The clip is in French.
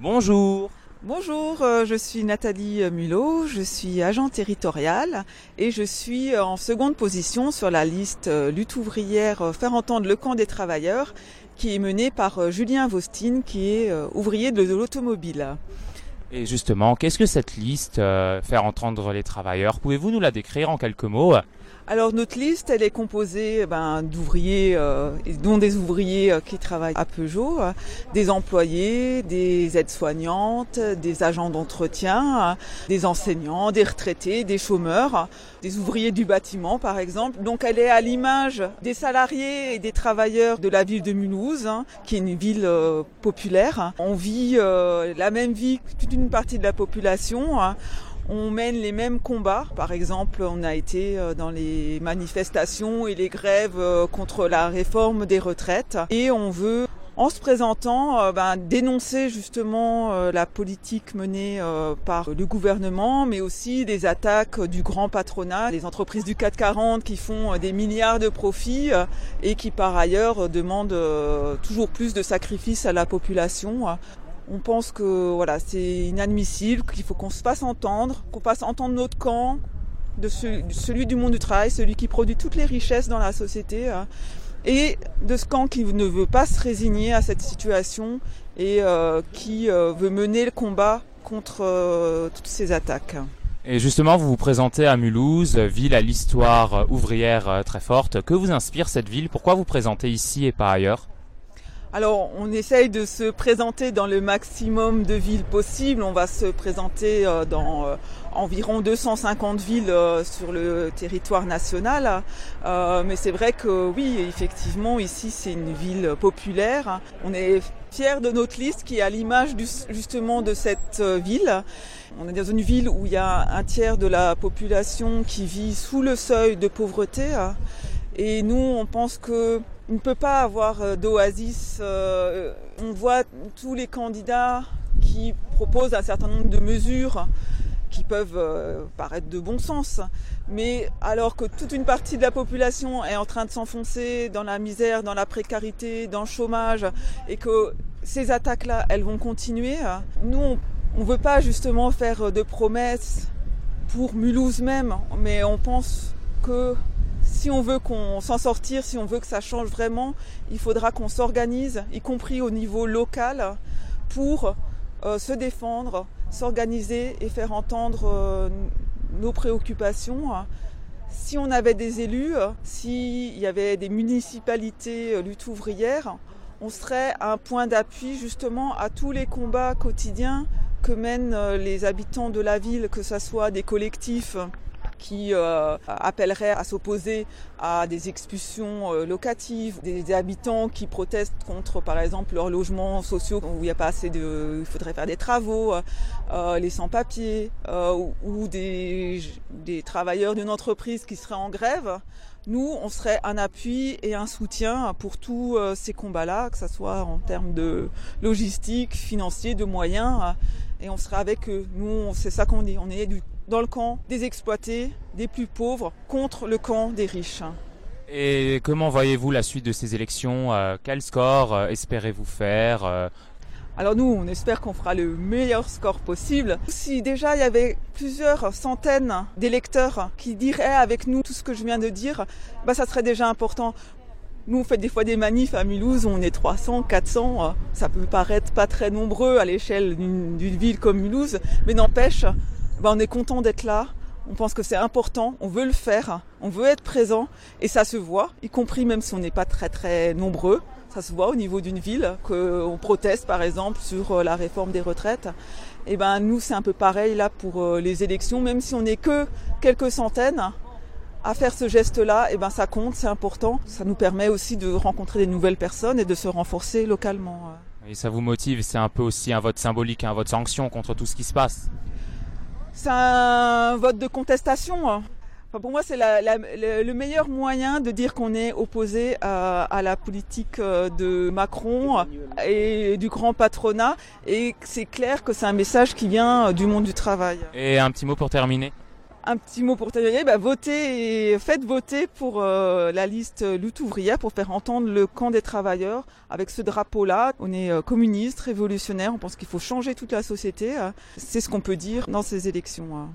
Bonjour. Bonjour, euh, je suis Nathalie Mulot, je suis agent territorial et je suis en seconde position sur la liste euh, lutte ouvrière euh, faire entendre le camp des travailleurs qui est menée par Julien Vostine qui est ouvrier de l'automobile. Et justement, qu'est-ce que cette liste faire entendre les travailleurs? Pouvez-vous nous la décrire en quelques mots? Alors notre liste, elle est composée ben, d'ouvriers, euh, dont des ouvriers euh, qui travaillent à Peugeot, euh, des employés, des aides-soignantes, des agents d'entretien, des enseignants, des retraités, des chômeurs, des ouvriers du bâtiment par exemple. Donc elle est à l'image des salariés et des travailleurs de la ville de Mulhouse, hein, qui est une ville populaire. On vit la même vie que toute une partie de la population. Hein. On mène les mêmes combats. Par exemple, on a été euh, dans les manifestations et les grèves euh, contre la réforme des retraites. Et on veut en se présentant, euh, ben, dénoncer justement la politique menée par le gouvernement, mais aussi des attaques du grand patronat, des entreprises du 440 qui font des milliards de profits et qui par ailleurs demandent toujours plus de sacrifices à la population. On pense que voilà, c'est inadmissible, qu'il faut qu'on se fasse entendre, qu'on fasse entendre notre camp, de celui du monde du travail, celui qui produit toutes les richesses dans la société, hein, et de ce camp qui ne veut pas se résigner à cette situation et euh, qui euh, veut mener le combat contre euh, toutes ces attaques. Et justement, vous vous présentez à Mulhouse, ville à l'histoire ouvrière très forte. Que vous inspire cette ville? Pourquoi vous présentez ici et pas ailleurs? Alors, on essaye de se présenter dans le maximum de villes possibles. On va se présenter euh, dans euh, environ 250 villes euh, sur le territoire national. mais c'est vrai que oui, effectivement, ici, c'est une ville populaire. On est fiers de notre liste qui est à l'image justement de cette ville. On est dans une ville où il y a un tiers de la population qui vit sous le seuil de pauvreté. Et nous, on pense que il ne peut pas avoir euh, d'oasis. Euh, on voit tous les candidats qui proposent un certain nombre de mesures qui peuvent euh, paraître de bon sens, mais alors que toute une partie de la population est en train de s'enfoncer dans la misère, dans la précarité, dans le chômage, et que ces attaques-là, elles vont continuer, nous, on ne veut pas justement faire de promesses pour Mulhouse même, mais on pense que si on veut qu'on s'en sortir, si on veut que ça change vraiment, il faudra qu'on s'organise, y compris au niveau local, pour euh, se défendre, s'organiser et faire entendre euh, nos préoccupations. Si on avait des élus, s'il y avait des municipalités euh, lutte ouvrière, on serait un point d'appui justement à tous les combats quotidiens que mènent les habitants de la ville, que ce soit des collectifs qui euh, appellerait à s'opposer à des expulsions euh, locatives, des, habitants qui protestent contre, par exemple, leurs logements sociaux où il n'y a pas assez de, il faudrait faire des travaux, euh, les sans-papiers, ou des travailleurs d'une entreprise qui seraient en grève. Nous, on serait un appui et un soutien pour tous ces combats-là, que ce soit en termes de logistique, financier, de moyens, et on serait avec eux. Nous, c'est ça qu'on dit, on est dans le camp des exploités, des plus pauvres, contre le camp des riches. Et comment voyez-vous la suite de ces élections euh, Quel score euh, espérez-vous faire euh? Alors nous, on espère qu'on fera le meilleur score possible. Si déjà il y avait plusieurs centaines d'électeurs qui diraient avec nous tout ce que je viens de dire, bah ça serait déjà important. Nous, on fait des fois des manifs à Mulhouse, on est 300, 400. Ça peut paraître pas très nombreux à l'échelle d'une ville comme Mulhouse, mais n'empêche, ben, on est content d'être là. On pense que c'est important, on veut le faire, on veut être présent et ça se voit, y compris même si on n'est pas très très nombreux. Ça se voit au niveau d'une ville qu'on proteste par exemple sur euh, la réforme des retraites. Et ben nous c'est un peu pareil là pour euh, les élections, même si on n'est que quelques centaines à faire ce geste-là, et ben ça compte, c'est important. Ça nous permet aussi de rencontrer des nouvelles personnes et de se renforcer localement. Et ça vous motive, c'est un peu aussi un vote symbolique, un vote sanction contre tout ce qui se passe? C'est un vote de contestation. Hein. pour moi, c'est le meilleur moyen de dire qu'on est opposé à, la politique euh, de Macron et du grand patronat. Et c'est clair que c'est un message qui vient du monde du travail. Et un petit mot pour terminer un petit mot pour terminer, bah, votez et faites voter pour euh, la liste lutte ouvrière pour faire entendre le camp des travailleurs avec ce drapeau-là. On est euh, communiste, révolutionnaire, on pense qu'il faut changer toute la société. C'est ce qu'on peut dire dans ces élections. Hein.